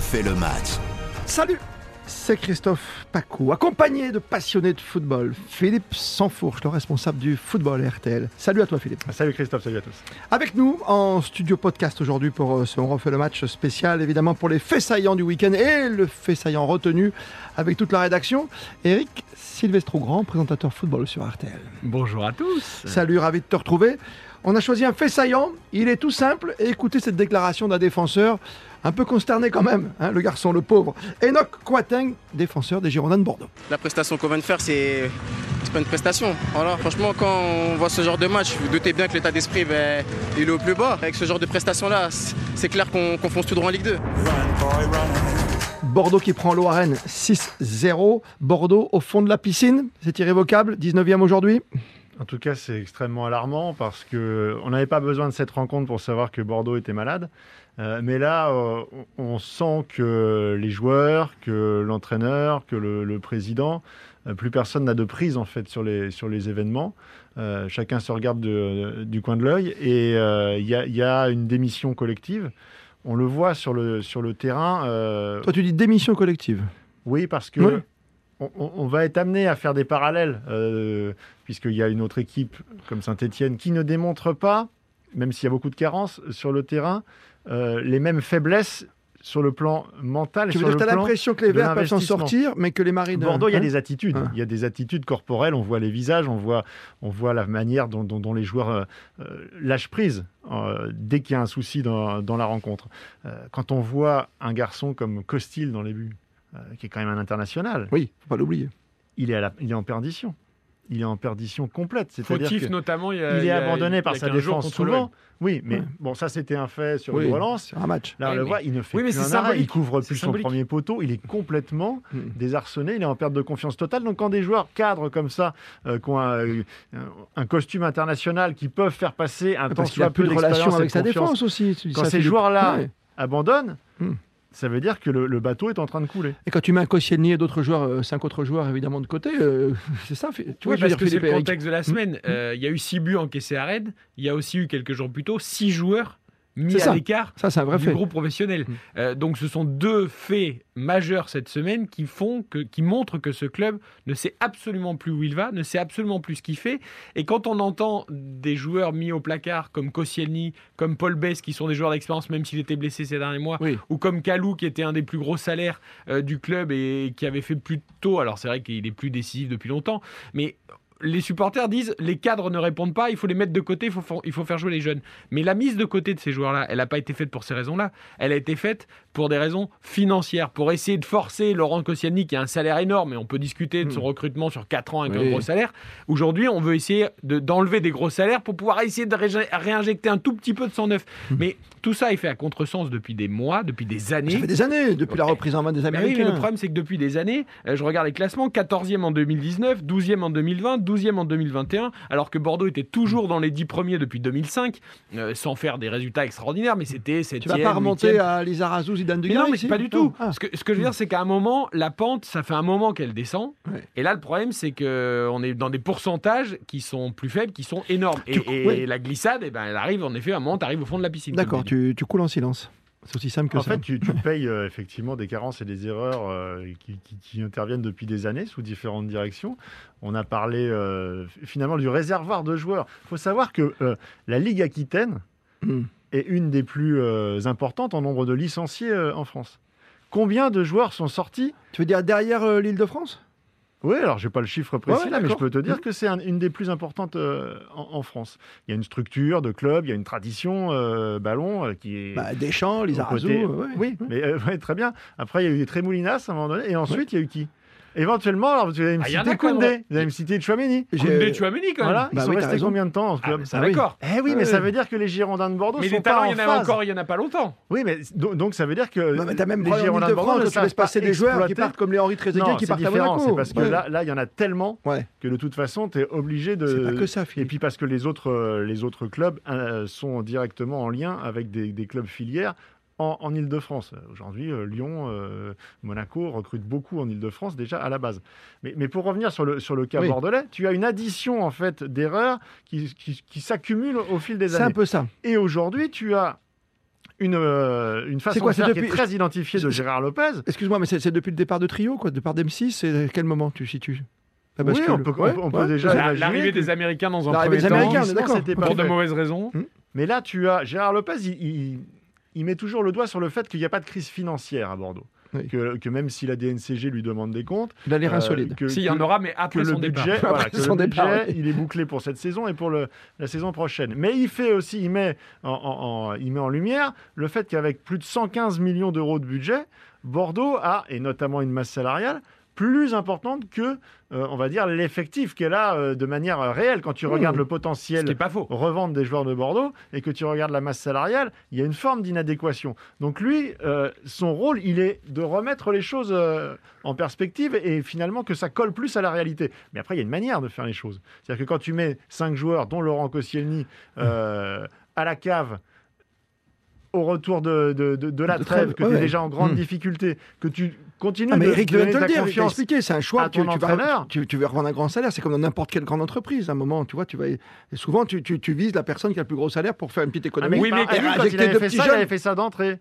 refait le match. Salut c'est Christophe Pacou, accompagné de passionnés de football. Philippe Sansfourche, le responsable du football RTL. Salut à toi Philippe. Salut Christophe, salut à tous. Avec nous en studio podcast aujourd'hui pour euh, ce On refait le match spécial, évidemment pour les faits saillants du week-end et le fait saillant retenu avec toute la rédaction. Eric Sylvestro Grand, présentateur football sur RTL. Bonjour à tous. Salut, ravi de te retrouver. On a choisi un fait saillant, il est tout simple. Écoutez cette déclaration d'un défenseur un peu consterné quand même, hein, le garçon, le pauvre. Enoch Quateng, défenseur des Girondins de Bordeaux. La prestation qu'on vient de faire, c'est pas une prestation. Voilà, franchement, quand on voit ce genre de match, vous doutez bien que l'état d'esprit, ben, il est au plus bas. Avec ce genre de prestation-là, c'est clair qu'on fonce tout droit en Ligue 2. Bordeaux qui prend Rennes 6-0. Bordeaux au fond de la piscine, c'est irrévocable, 19e aujourd'hui. En tout cas, c'est extrêmement alarmant parce qu'on n'avait pas besoin de cette rencontre pour savoir que Bordeaux était malade. Euh, mais là, euh, on sent que les joueurs, que l'entraîneur, que le, président, euh, plus personne n'a de prise en fait sur les, sur les événements. chacun se regarde du coin de l'œil et il y, a une démission collective. On le voit sur le, sur le terrain. Toi, tu dis démission collective Oui, parce que on, va être amené à faire des parallèles, puisqu'il y a une autre équipe comme Saint-Etienne qui ne démontre pas, même s'il y a beaucoup de carences sur le terrain, euh, les mêmes faiblesses sur le plan mental. Tu veux dire, as l'impression que les Verts peuvent s'en sortir, mais que les Marines. Bordeaux, il y a hein des attitudes. Hein. Il y a des attitudes corporelles. On voit les visages, on voit, on voit la manière dont, les joueurs euh, euh, lâchent prise dès qu'il y a un souci dans, la rencontre. quand on voit un garçon comme Costil dans les buts, qui est quand même un international. Oui, faut pas l'oublier. Il est, il est en perdition il est en perdition complète. Fautif notamment, il, est abandonné par sa défense souvent. Oui, mais bon, ça c'était un fait sur une relance. un match. Là, on le voit, il ne fait plus un arrêt, il couvre plus son premier poteau, il est complètement hmm. désarçonné, il est en perte de confiance totale. Donc quand des joueurs cadres comme ça, euh, qui ont euh, un, costume international, qui peuvent faire passer un temps soit peu de relation avec sa défense aussi. Quand ces joueurs-là abandonnent, hmm ça veut dire que le, bateau est en train de couler. Et quand tu mets un Koscielny et d'autres joueurs, euh, cinq autres joueurs évidemment de côté, euh, c'est ça. Tu vois, parce que c'est le contexte de la semaine. Mmh. Euh, il y a eu six buts encaissés à Rennes. Il y a aussi eu quelques jours plus tôt six joueurs mis à l'écart du groupe professionnel. Mm. Euh, donc ce sont deux faits majeurs cette semaine qui font que, qui montrent que ce club ne sait absolument plus où il va, ne sait absolument plus ce qu'il fait. Et quand on entend des joueurs mis au placard comme Koscielny, comme Paul Bess, qui sont des joueurs d'expérience même s'il était blessé ces derniers mois, ou comme Kalou qui était un des plus gros salaires euh, du club et qui avait fait plus tôt, alors c'est vrai qu'il est plus décisif depuis longtemps, mais les supporters disent les cadres ne répondent pas, il faut les mettre de côté, il faut, il faut faire jouer les jeunes. Mais la mise de côté de ces joueurs-là, elle n'a pas été faite pour ces raisons-là. Elle a été faite pour des raisons financières, pour essayer de forcer Laurent Koscielny, qui a un salaire énorme, et on peut discuter de son hmm. recrutement sur 4 ans avec un gros salaire. Aujourd'hui, on veut essayer d'enlever des gros salaires pour pouvoir essayer de réinjecter un tout petit peu de son neuf. Hmm. Mais tout ça est fait à contresens depuis des mois, depuis des années. Ça fait des années, depuis la reprise en main des Américains. Oui, le problème, c'est que depuis des années, euh, je regarde les classements, 14e en 2019, 12e en 2020, 12e en 2021, alors que Bordeaux était toujours dans les 10 premiers depuis 2005, euh, sans faire des résultats extraordinaires, mais c'était 7 Tu vas pas remonter à Lizarazu, Zidane Non, mais pas du tout. Ah. Ce, que, ce, que, je veux dire, c'est qu'à un moment, la pente, ça fait un moment qu'elle descend. Et là, le problème, c'est qu'on est dans des pourcentages qui sont plus faibles, qui sont énormes. Et, la glissade, eh ben, elle arrive, en effet, à un moment, tu arrives au fond de la piscine. D'accord, tu, tu coules en silence. C'est aussi simple que en ça. En fait, tu, payes euh, effectivement des carences et des erreurs euh, qui, interviennent depuis des années sous différentes directions. On a parlé euh, finalement du réservoir de joueurs. Il faut savoir que la Ligue Aquitaine hmm. est une des plus importantes en nombre de licenciés en France. Combien de joueurs sont sortis Tu veux dire derrière l'île de France oui, alors je n'ai pas le chiffre précis là, mais je peux te dire que c'est une des plus importantes euh, en, France. Il y a une structure de club, il y a une tradition euh, ballon euh, qui est. Bah, Deschamps, Lizarazu. oui, mais très bien. Après, il y a eu Trémoulinas à un moment donné, et ensuite, il y a eu qui? Éventuellement, alors, vous allez me ah, citer Koundé, vous allez me citer Chouameni. Koundé, Chouameni quand même. Voilà, bah ils sont restés combien de temps en ce club ah, D'accord. Eh oui, mais ça veut dire que les Girondins de Bordeaux mais sont les talents, il y en a encore, il y en a pas longtemps. Oui, mais donc, ça veut dire que non, mais as même les Girondins de Bordeaux ne savent passer des joueurs qui partent comme les Henri Trezeguet qui partent à Monaco. C'est parce que là, là, il y en a tellement que de toute façon, tu es obligé de. C'est pas que ça, Et puis parce que les autres, euh, les autres clubs euh, sont directement en lien avec des clubs filières en, Ile-de-France. Aujourd'hui, euh, Lyon, euh, Monaco recrutent beaucoup en Ile-de-France déjà à la base. Mais, mais, pour revenir sur le, sur le cas bordelais, tu as une addition en fait d'erreurs qui, qui, qui s'accumulent au fil des années. C'est un peu ça. Et aujourd'hui, tu as une, euh, une façon de faire depuis... qui est très identifiée de Gérard Lopez. Excuse-moi, mais c'est depuis le départ de Trio, quoi, départ d'M6, c'est quel moment tu situes? Oui, on peut, on peut déjà L'arrivée des Américains dans un premier temps, Américains, c'était pour de mauvaises raisons. Hmm. Mais là, tu as Gérard Lopez, il, il, met toujours le doigt sur le fait qu'il n'y a pas de crise financière à Bordeaux. Que, même si la DNCG lui demande des comptes, il a l'air insolide. S'il y en aura, mais après son le budget, son le budget il est bouclé pour cette saison et pour le, la saison prochaine. Mais il fait aussi, il met en, il met en lumière le fait qu'avec plus de 115 millions d'euros de budget, Bordeaux a, et notamment une masse salariale, plus importante que, euh, on va dire, l'effectif qu'elle a euh, de manière euh, réelle. Quand tu mmh. regardes le potentiel pas faux. revente des joueurs de Bordeaux et que tu regardes la masse salariale, il y a une forme d'inadéquation. Donc lui, son rôle, il est de remettre les choses en perspective et finalement que ça colle plus à la réalité. Mais après, il y a une manière de faire les choses. C'est-à-dire que quand tu mets cinq joueurs, dont Laurent Koscielny, mmh. à la cave, au retour de, de, la trêve, que tu es déjà en grande mmh. difficulté, que tu Continue ah, mais Eric de, te le dire, il expliqué, c'est un choix. Tu, tu, vas, tu, tu, veux revendre un grand salaire, c'est comme dans n'importe quelle grande entreprise. À un moment, tu vois, tu vas, et souvent, tu, vises la personne qui a le plus gros salaire pour faire une petite économie. Ah, oui, mais quand il avait, fait ça, il avait fait ça d'entrée.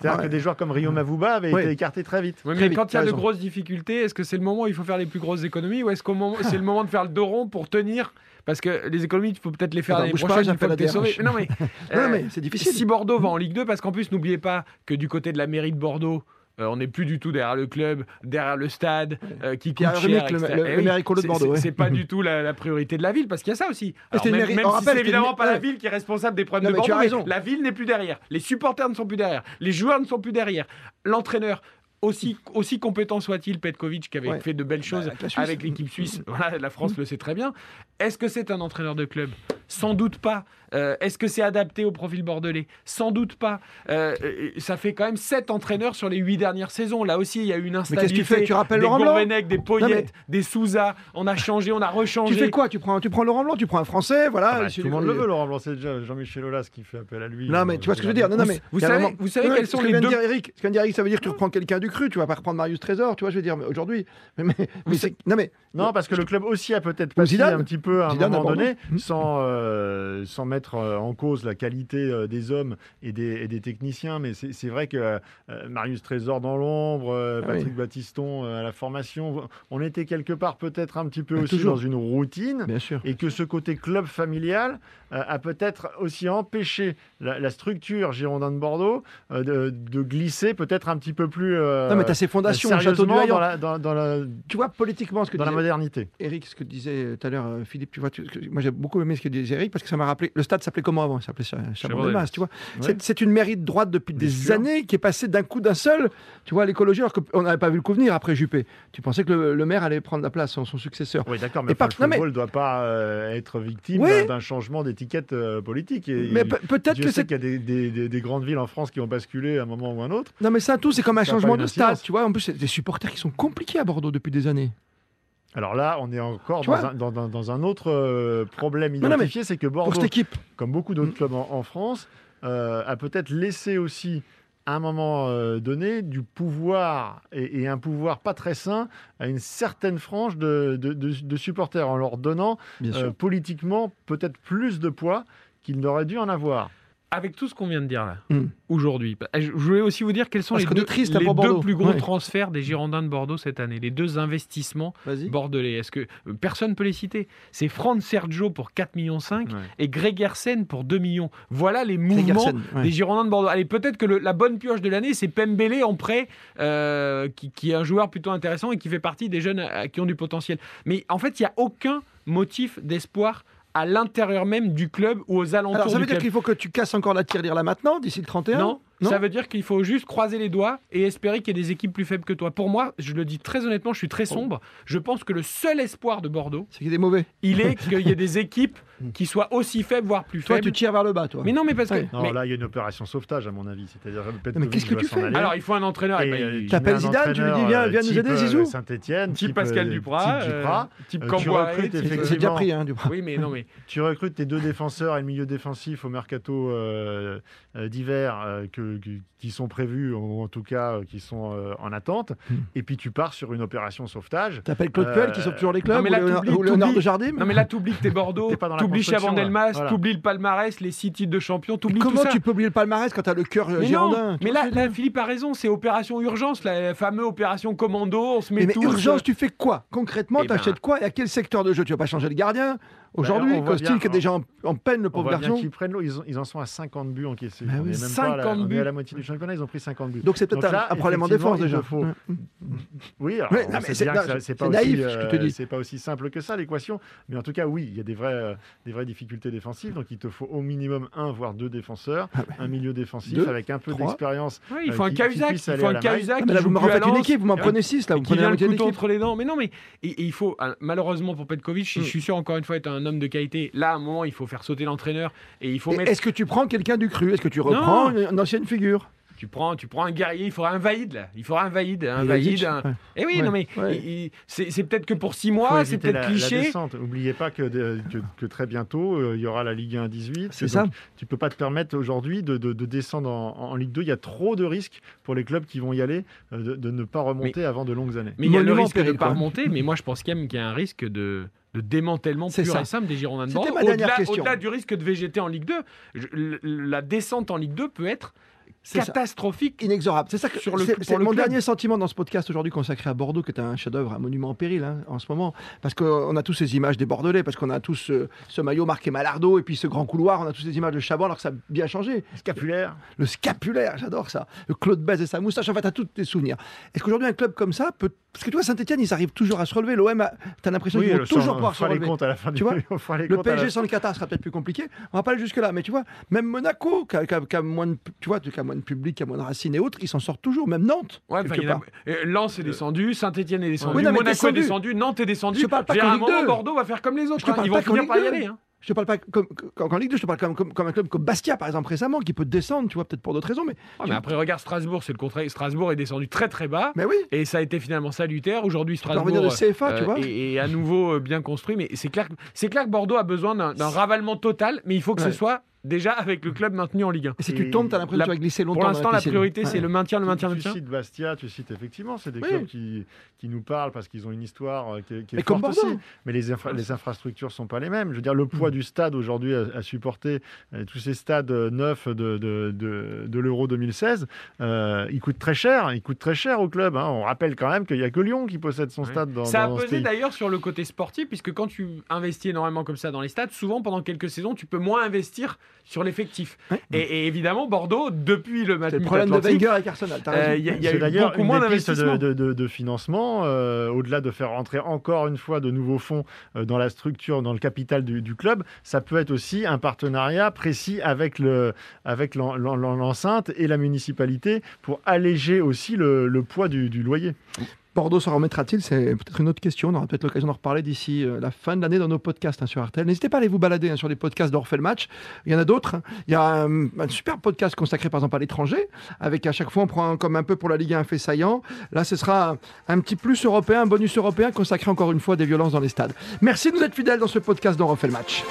C'est-à-dire que des joueurs comme Rio Mavuba avaient été écartés très vite. mais quand il y a de grosses difficultés, est-ce que c'est le moment où il faut faire les plus grosses économies ou est-ce que c'est le moment de faire le dos rond pour tenir? Parce que les économies, il faut peut-être les faire l'année prochaine une fois que Non mais, non, mais c'est difficile. Si Bordeaux va en Ligue 2, parce qu'en plus, n'oubliez pas que du côté de la mairie de Bordeaux, euh, on n'est plus du tout derrière le club, derrière le stade, euh, qui coûte cher. Le, le, le eh de Bordeaux. C'est pas du tout la, priorité de la ville, parce qu'il y a ça aussi. même, si c'est évidemment pas la ville qui est responsable des problèmes de Bordeaux, la ville n'est plus derrière. Les supporters ne sont plus derrière. Les joueurs ne sont plus derrière. L'entraîneur, aussi, aussi compétent soit-il, Petkovic, qui avait fait de belles bah, choses avec l'équipe suisse, voilà, la France le sait très bien. Est-ce que c'est un entraîneur de club? Sans doute pas. Euh, est-ce que c'est adapté au profil bordelais? Sans doute pas. Euh, ça fait quand même 7 entraîneurs sur les 8 dernières saisons. Là aussi, il y a eu une instabilité. Mais qu'est-ce que tu fais? Tu rappelles des Laurent Blanc? Des Poyet, des Souza. On a changé, on a rechangé. Tu fais quoi? Tu prends, tu prends Laurent Blanc, tu prends un Français, voilà. Ah bah, tout le monde le veut, Laurent Blanc. C'est déjà Jean-Michel Aulas qui fait appel à lui. Non, mais tu vois ce que je veux dire. Non, non, mais vous, savez, vous savez quels sont les deux. Dire Eric, ce que vient dire Eric, ça veut dire que tu reprends quelqu'un du cru. Tu vas pas reprendre Marius Trésor, tu vois, je veux dire. Aujourd'hui, mais, non, mais non, parce que le club aussi a peut-être passé un petit peu à un moment donné, sans euh, sans euh, en cause la qualité euh, des hommes et des, des techniciens. Mais c'est vrai que euh, Marius Trésor dans l'ombre, ah Patrick Battiston à la formation, on était quelque part peut-être un petit peu aussi dans une routine. Bien sûr. Et que ce côté club familial a peut-être aussi empêché la, structure Girondin de Bordeaux de, glisser peut-être un petit peu plus. non, mais tu as ces fondations Château dans la, dans, la, Tu vois, politiquement, ce que dans la modernité. Eric, ce que disait tout à l'heure Philippe, tu vois, moi j'ai beaucoup aimé ce que disait Eric parce que ça m'a rappelé. Le stade s'appelait comment avant? Il s'appelait tu vois. C'est une mairie de droite depuis des années qui est passée d'un coup d'un seul, tu vois, à l'écologie, alors qu'on n'avait pas vu le coup venir après Juppé. Tu pensais que le, maire allait prendre la place, son, son successeur. Oui, d'accord, mais, le football ne doit pas euh, être victime d'un changement d'étiquette euh, politique. Et, mais peut-être que c'est qu'il y a des, des, grandes villes en France qui ont basculé à un moment ou un autre. Non, mais ça, tout, c'est comme un changement de stade, tu vois. En plus, c'est des supporters qui sont compliqués à Bordeaux depuis des années. Alors là, on est encore dans un, autre euh, problème identifié, c'est que Bordeaux, comme beaucoup d'autres mm. clubs en, France, euh, a peut-être laissé aussi à un moment euh, donné du pouvoir et, un pouvoir pas très sain à une certaine frange de, supporters en leur donnant politiquement peut-être plus de poids qu'ils n'auraient dû en avoir avec tout ce qu'on vient de dire là, hmm. aujourd'hui, bah, je voulais aussi vous dire quels sont les, deux, plus gros transferts des Girondins de Bordeaux cette année, les deux investissements bordelais. Est-ce que euh, personne ne peut les citer? C'est Franck Sergio pour 4,5 millions et Greg Hersen pour 2 millions. Voilà les mouvements des Girondins de Bordeaux. Allez, peut-être que la bonne pioche de l'année, c'est Pembele en prêt, euh, qui, qui, est un joueur plutôt intéressant et qui fait partie des jeunes euh, qui ont du potentiel. Mais en fait, il n'y a aucun motif d'espoir à l'intérieur même du club ou aux alentours Alors, ça veut dire qu'il faut que tu casses encore la tirelire là maintenant, d'ici le 31 Non, ça veut dire qu'il faut juste croiser les doigts et espérer qu'il y ait des équipes plus faibles que toi. Pour moi, je le dis très honnêtement, je suis très sombre. Je pense que le seul espoir de Bordeaux, c'est qu'il est mauvais. Il est qu'il y ait des équipes qui soient aussi faibles, voire plus faibles. Toi, tu tires vers le bas, toi. Mais non, mais parce que. Non, là, il y a une opération sauvetage, à mon avis. C'est-à-dire, mais qu'est-ce que tu fais Alors, il faut un entraîneur. Tu ben, appelles Zidane, tu lui dis, viens, viens nous aider, euh, Zizou. Saint-Etienne. Type Pascal Duprat. Type euh, Camboire. C'est déjà pris, hein, Duprat. Oui, mais non, mais. Tu recrutes tes deux défenseurs et le milieu défensif au mercato euh, d'hiver que que, qui sont prévus, ou en tout cas qui sont en attente, hmm. et puis tu pars sur une opération sauvetage. Tu appelles Claude Puel qui sauve toujours les clubs, ou, Léonard de Jardim Non mais là tu oublies que t'es Bordeaux, tu oublies Chabandelmas, tu oublies le palmarès, les six titres de champion, oublies tout ça. Comment tu peux oublier le palmarès quand tu as le cœur girondin Mais là, Philippe a raison, c'est opération urgence, la fameuse opération commando, on se met mais, urgence, tu fais quoi? Concrètement, eh tu achètes ben, quoi? Et à quel secteur de jeu? Tu vas pas changer le gardien? Aujourd'hui, Costil qui est déjà en, peine, le pauvre garçon. Ils prennent l'eau, ils, en sont à 50 buts encaissés. Bah on 50 buts. à la moitié du championnat, ils ont pris 50 buts. Donc c'est peut-être un, problème en défense déjà. Faut... Oui, alors c'est pas, c'est pas aussi simple que ça l'équation, mais en tout cas oui, il y a des vraies, euh, des vraies difficultés défensives, donc il te faut au minimum un voire deux défenseurs, ah un milieu défensif avec un peu d'expérience. il faut un Cahuzac, il faut un Cahuzac. Là vous me refaites une équipe, vous m'en prenez six là, vous prenez un couteau entre les dents. Mais non, mais il faut malheureusement pour Petkovic, je suis sûr encore une fois être un homme de qualité. Là à un moment, il faut faire sauter l'entraîneur et il faut mettre. Est-ce que tu prends quelqu'un du cru? Est-ce que tu reprends une ancienne figure? Tu prends, tu prends un guerrier, il faudra un valide là. Il faudra un valide, un valide. Eh oui, non mais c'est peut-être que pour six mois, c'est peut-être cliché. N'oubliez pas que, que, très bientôt euh, il y aura la Ligue 1 18. C'est ça. Tu peux pas te permettre aujourd'hui de, de, descendre en, Ligue 2. Il y a trop de risques pour les clubs qui vont y aller euh, de, ne pas remonter avant de longues années. Mais il y a le risque de ne pas remonter. Mais moi, je pense qu'il y a un risque de démantèlement pur et simple des Girondins de Bordeaux. Au-delà du risque de végéter en Ligue 2, la descente en Ligue 2 peut être catastrophique. Inexorable. C'est ça que sur le, c'est mon dernier sentiment dans ce podcast aujourd'hui consacré à Bordeaux, qui est un chef-d'œuvre, un monument en péril hein, en ce moment. Parce qu'on a tous ces images des Bordelais, parce qu'on a tous ce, maillot marqué Malardo, et puis ce grand couloir, on a tous ces images de Chabot, alors que ça a bien changé. Scapulaire. Le scapulaire, j'adore ça. Le Claude Bèze et sa moustache, en fait, à tous tes souvenirs. Est-ce qu'aujourd'hui, un club comme ça peut. Parce que tu vois, Saint-Etienne, ils arrivent toujours à se relever. L'OM, tu as l'impression qu'ils vont toujours pouvoir se relever. à la fin tu vois le PSG sans le Qatar sera peut-être plus compliqué. On va pas aller jusque-là. Mais tu vois, même Monaco, qui a, moins de, tu vois, qui a moins de public, a moins de et autres, ils s'en sortent toujours, même Nantes. Ouais, Lens est descendu, Saint-Etienne est descendu, Monaco est descendu, Nantes est descendu. Je parle pas Bordeaux va faire comme les autres. Hein. Ils vont finir par y aller. Hein. Je te parle pas comme, en Ligue 2, je te parle comme, comme, un club comme Bastia, par exemple, récemment, qui peut descendre, tu vois, peut-être pour d'autres raisons. Mais, mais après, regarde Strasbourg, c'est le contraire. Strasbourg est descendu très très bas. Mais oui. Et ça a été finalement salutaire. Aujourd'hui, Strasbourg de CFA, tu euh, vois. Est, à nouveau euh, bien construit. Mais c'est clair, clair que Bordeaux a besoin d'un ravalement total, mais il faut que ce soit déjà avec le club maintenu en Ligue 1. Et si tu tombes, tu as l'impression que tu vas glisser longtemps. Pour l'instant, la priorité, c'est le maintien, le maintien, le maintien. Tu cites Bastia, tu cites effectivement, c'est des clubs qui, qui nous parlent parce qu'ils ont une histoire euh, qui est, qui est forte aussi. Mais les, les infrastructures sont pas les mêmes. Je veux dire, le poids mm. du stade aujourd'hui à, supporter euh, tous ces stades euh, neufs de, de, de, l'Euro 2016, il coûte très cher. Il coûte très cher au club. Hein. On rappelle quand même qu'il n'y a que Lyon qui possède son stade dans Ça a pesé d'ailleurs sur le côté sportif, puisque quand tu investis énormément comme ça dans les stades, souvent pendant quelques saisons, tu peux moins investir sur l'effectif. Et, évidemment, Bordeaux, depuis le match le problème de Wenger avec Arsenal. Euh, il y a, y a eu beaucoup moins d'investissement. De, de, de, financement, euh, au-delà de faire rentrer encore une fois de nouveaux fonds euh, dans la structure, dans le capital du, du, club, ça peut être aussi un partenariat précis avec le avec l'enceinte et la municipalité pour alléger aussi le, le poids du, du loyer. Bordeaux se remettra-t-il C'est peut-être une autre question. On aura peut-être l'occasion d'en reparler d'ici euh, la fin de l'année dans nos podcasts hein, sur RTL. N'hésitez pas à aller vous balader hein, sur les podcasts d'Orphée le match. Il y en a d'autres. Hein. Il y a euh, un, super podcast consacré par exemple à l'étranger, avec à chaque fois on prend comme un peu pour la Ligue 1 un fait saillant. Là, ce sera un petit plus européen, un bonus européen consacré encore une fois à des violences dans les stades. Merci de nous être fidèles dans ce podcast d'Orphée le match.